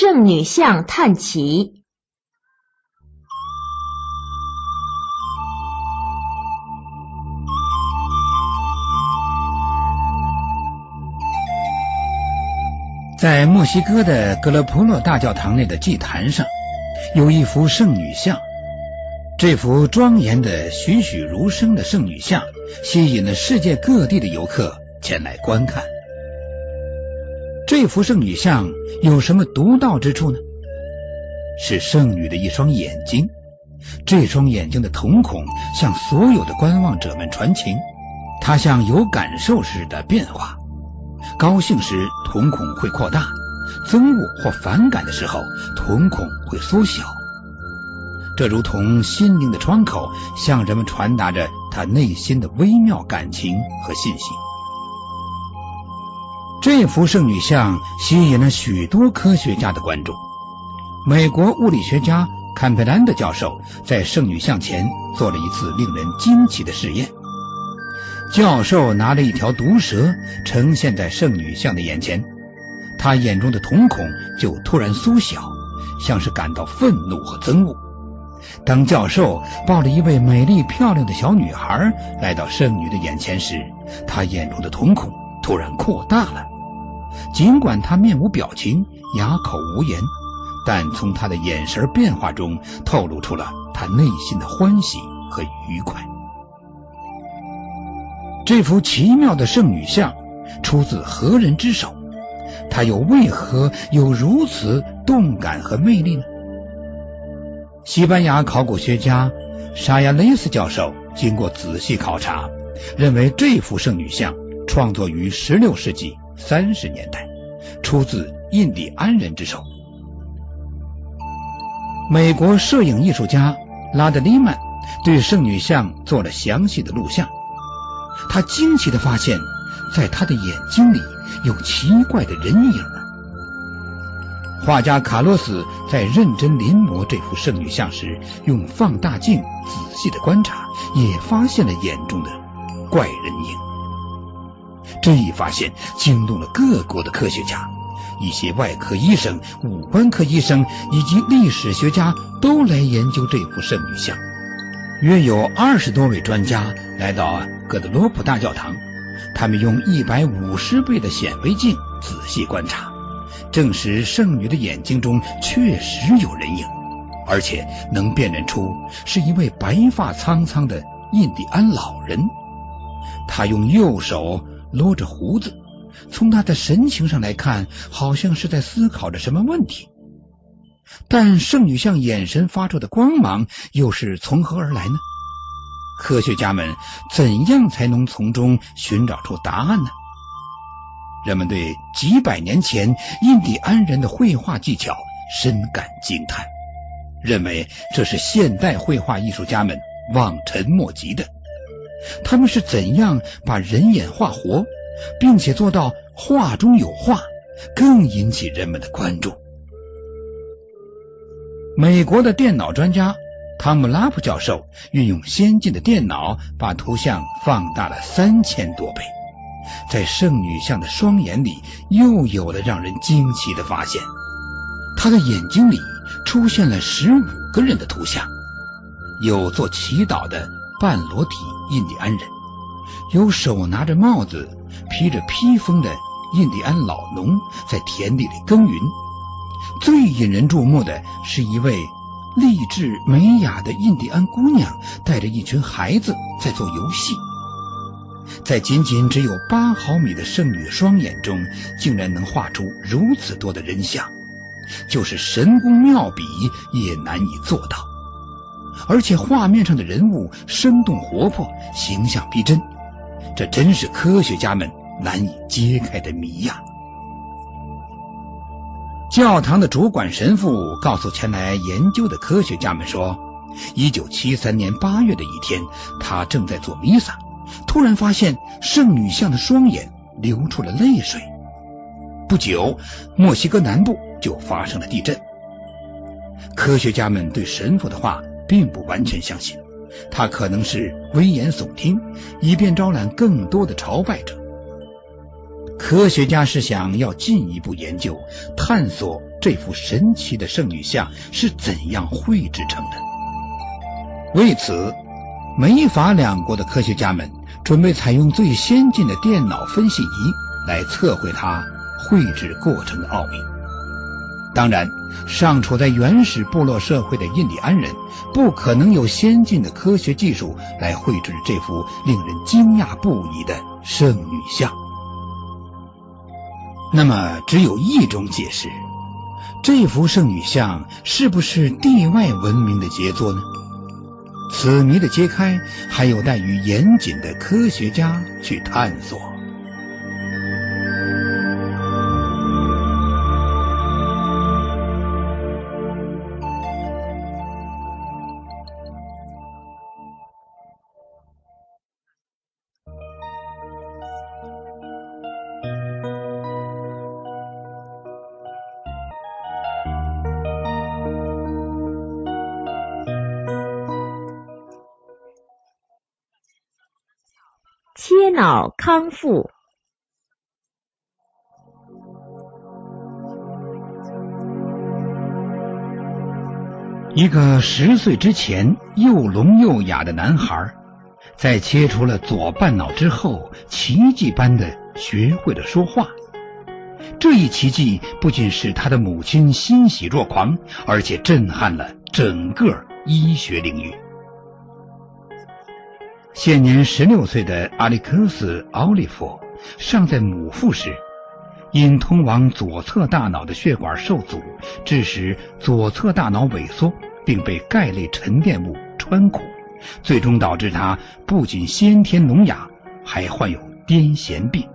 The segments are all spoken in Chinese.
圣女像探奇。在墨西哥的格勒普洛大教堂内的祭坛上，有一幅圣女像。这幅庄严的、栩栩如生的圣女像，吸引了世界各地的游客前来观看。这幅圣女像有什么独到之处呢？是圣女的一双眼睛，这双眼睛的瞳孔向所有的观望者们传情，它像有感受似的变化。高兴时，瞳孔会扩大；憎恶或反感的时候，瞳孔会缩小。这如同心灵的窗口，向人们传达着他内心的微妙感情和信息。这幅圣女像吸引了许多科学家的关注。美国物理学家坎佩兰德教授在圣女像前做了一次令人惊奇的试验。教授拿了一条毒蛇呈现在圣女像的眼前，他眼中的瞳孔就突然缩小，像是感到愤怒和憎恶。当教授抱着一位美丽漂亮的小女孩来到圣女的眼前时，他眼中的瞳孔突然扩大了。尽管他面无表情、哑口无言，但从他的眼神变化中透露出了他内心的欢喜和愉快。这幅奇妙的圣女像出自何人之手？它又为何有如此动感和魅力呢？西班牙考古学家沙亚雷斯教授经过仔细考察，认为这幅圣女像创作于16世纪30年代，出自印第安人之手。美国摄影艺术家拉德利曼对圣女像做了详细的录像。他惊奇的发现，在他的眼睛里有奇怪的人影。画家卡洛斯在认真临摹这幅圣女像时，用放大镜仔细的观察，也发现了眼中的怪人影。这一发现惊动了各国的科学家，一些外科医生、五官科医生以及历史学家都来研究这幅圣女像。约有二十多位专家来到哥德罗普大教堂，他们用一百五十倍的显微镜仔细观察，证实圣女的眼睛中确实有人影，而且能辨认出是一位白发苍苍的印第安老人。他用右手捋着胡子，从他的神情上来看，好像是在思考着什么问题。但圣女像眼神发出的光芒又是从何而来呢？科学家们怎样才能从中寻找出答案呢？人们对几百年前印第安人的绘画技巧深感惊叹，认为这是现代绘画艺术家们望尘莫及的。他们是怎样把人眼画活，并且做到画中有画，更引起人们的关注。美国的电脑专家汤姆拉普教授运用先进的电脑，把图像放大了三千多倍。在圣女像的双眼里，又有了让人惊奇的发现：她的眼睛里出现了十五个人的图像，有做祈祷的半裸体印第安人，有手拿着帽子、披着披风的印第安老农在田地里耕耘。最引人注目的是一位励志美雅的印第安姑娘，带着一群孩子在做游戏。在仅仅只有八毫米的圣女双眼中，竟然能画出如此多的人像，就是神工妙笔也难以做到。而且画面上的人物生动活泼，形象逼真，这真是科学家们难以揭开的谜呀！教堂的主管神父告诉前来研究的科学家们说：“一九七三年八月的一天，他正在做弥撒，突然发现圣女像的双眼流出了泪水。不久，墨西哥南部就发生了地震。科学家们对神父的话并不完全相信，他可能是危言耸听，以便招揽更多的朝拜者。”科学家是想要进一步研究、探索这幅神奇的圣女像是怎样绘制成的。为此，美法两国的科学家们准备采用最先进的电脑分析仪来测绘它绘制过程的奥秘。当然，尚处在原始部落社会的印第安人不可能有先进的科学技术来绘制这幅令人惊讶不已的圣女像。那么，只有一种解释：这幅圣女像是不是地外文明的杰作呢？此谜的揭开，还有待于严谨的科学家去探索。脑康复。一个十岁之前又聋又哑的男孩，在切除了左半脑之后，奇迹般的学会了说话。这一奇迹不仅使他的母亲欣喜若狂，而且震撼了整个医学领域。现年十六岁的阿历克斯·奥利弗尚在母腹时，因通往左侧大脑的血管受阻，致使左侧大脑萎缩，并被钙类沉淀物穿孔，最终导致他不仅先天聋哑，还患有癫痫病。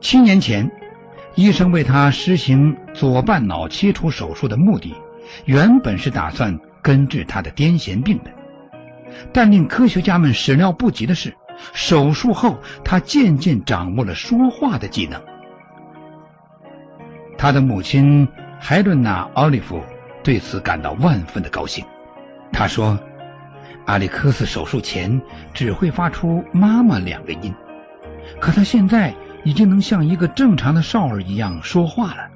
七年前，医生为他施行左半脑切除手术的目的，原本是打算根治他的癫痫病的。但令科学家们始料不及的是，手术后他渐渐掌握了说话的技能。他的母亲海伦娜·奥利弗对此感到万分的高兴。他说：“阿里克斯手术前只会发出‘妈妈’两个音，可他现在已经能像一个正常的少儿一样说话了。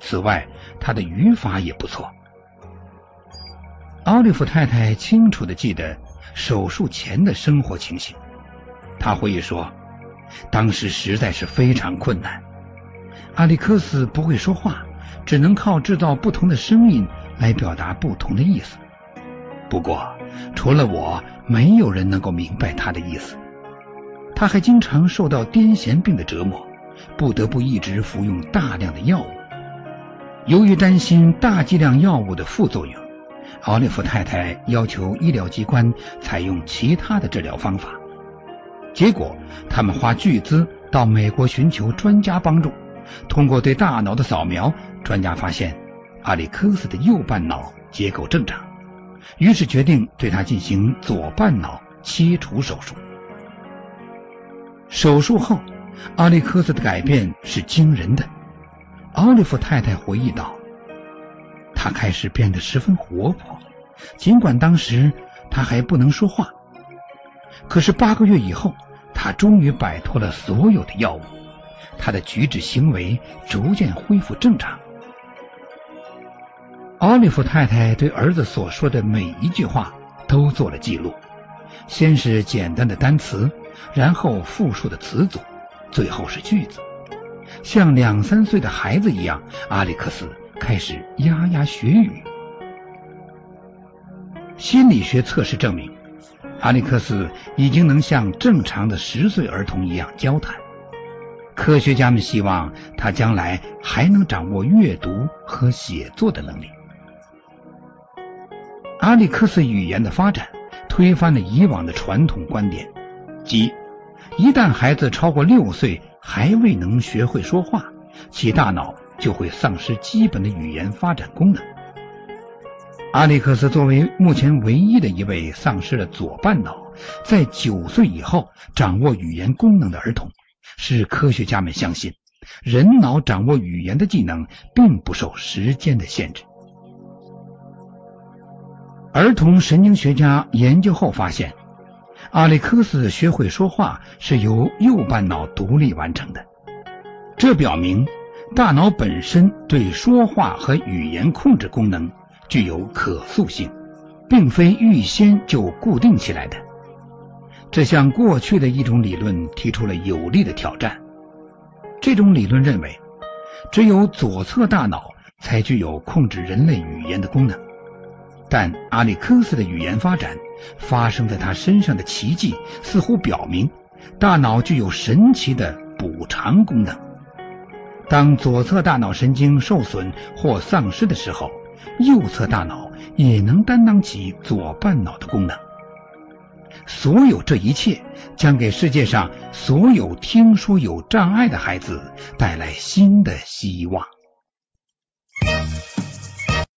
此外，他的语法也不错。”奥利弗太太清楚的记得手术前的生活情形。他回忆说，当时实在是非常困难。阿里克斯不会说话，只能靠制造不同的声音来表达不同的意思。不过，除了我，没有人能够明白他的意思。他还经常受到癫痫病的折磨，不得不一直服用大量的药物。由于担心大剂量药物的副作用。奥利弗太太要求医疗机关采用其他的治疗方法，结果他们花巨资到美国寻求专家帮助。通过对大脑的扫描，专家发现阿里克斯的右半脑结构正常，于是决定对他进行左半脑切除手术。手术后，阿里克斯的改变是惊人的。奥利弗太太回忆道。他开始变得十分活泼，尽管当时他还不能说话。可是八个月以后，他终于摆脱了所有的药物，他的举止行为逐渐恢复正常。奥利弗太太对儿子所说的每一句话都做了记录，先是简单的单词，然后复数的词组，最后是句子，像两三岁的孩子一样。阿里克斯。开始牙牙学语。心理学测试证明，阿里克斯已经能像正常的十岁儿童一样交谈。科学家们希望他将来还能掌握阅读和写作的能力。阿里克斯语言的发展推翻了以往的传统观点，即一旦孩子超过六岁还未能学会说话，其大脑。就会丧失基本的语言发展功能。阿里克斯作为目前唯一的一位丧失了左半脑，在九岁以后掌握语言功能的儿童，使科学家们相信人脑掌握语言的技能并不受时间的限制。儿童神经学家研究后发现，阿历克斯学会说话是由右半脑独立完成的，这表明大脑本身对说话和语言控制功能具有可塑性，并非预先就固定起来的。这向过去的一种理论提出了有力的挑战。这种理论认为，只有左侧大脑才具有控制人类语言的功能。但阿里克斯的语言发展发生在他身上的奇迹，似乎表明大脑具有神奇的补偿功能。当左侧大脑神经受损或丧失的时候，右侧大脑也能担当起左半脑的功能。所有这一切将给世界上所有听说有障碍的孩子带来新的希望。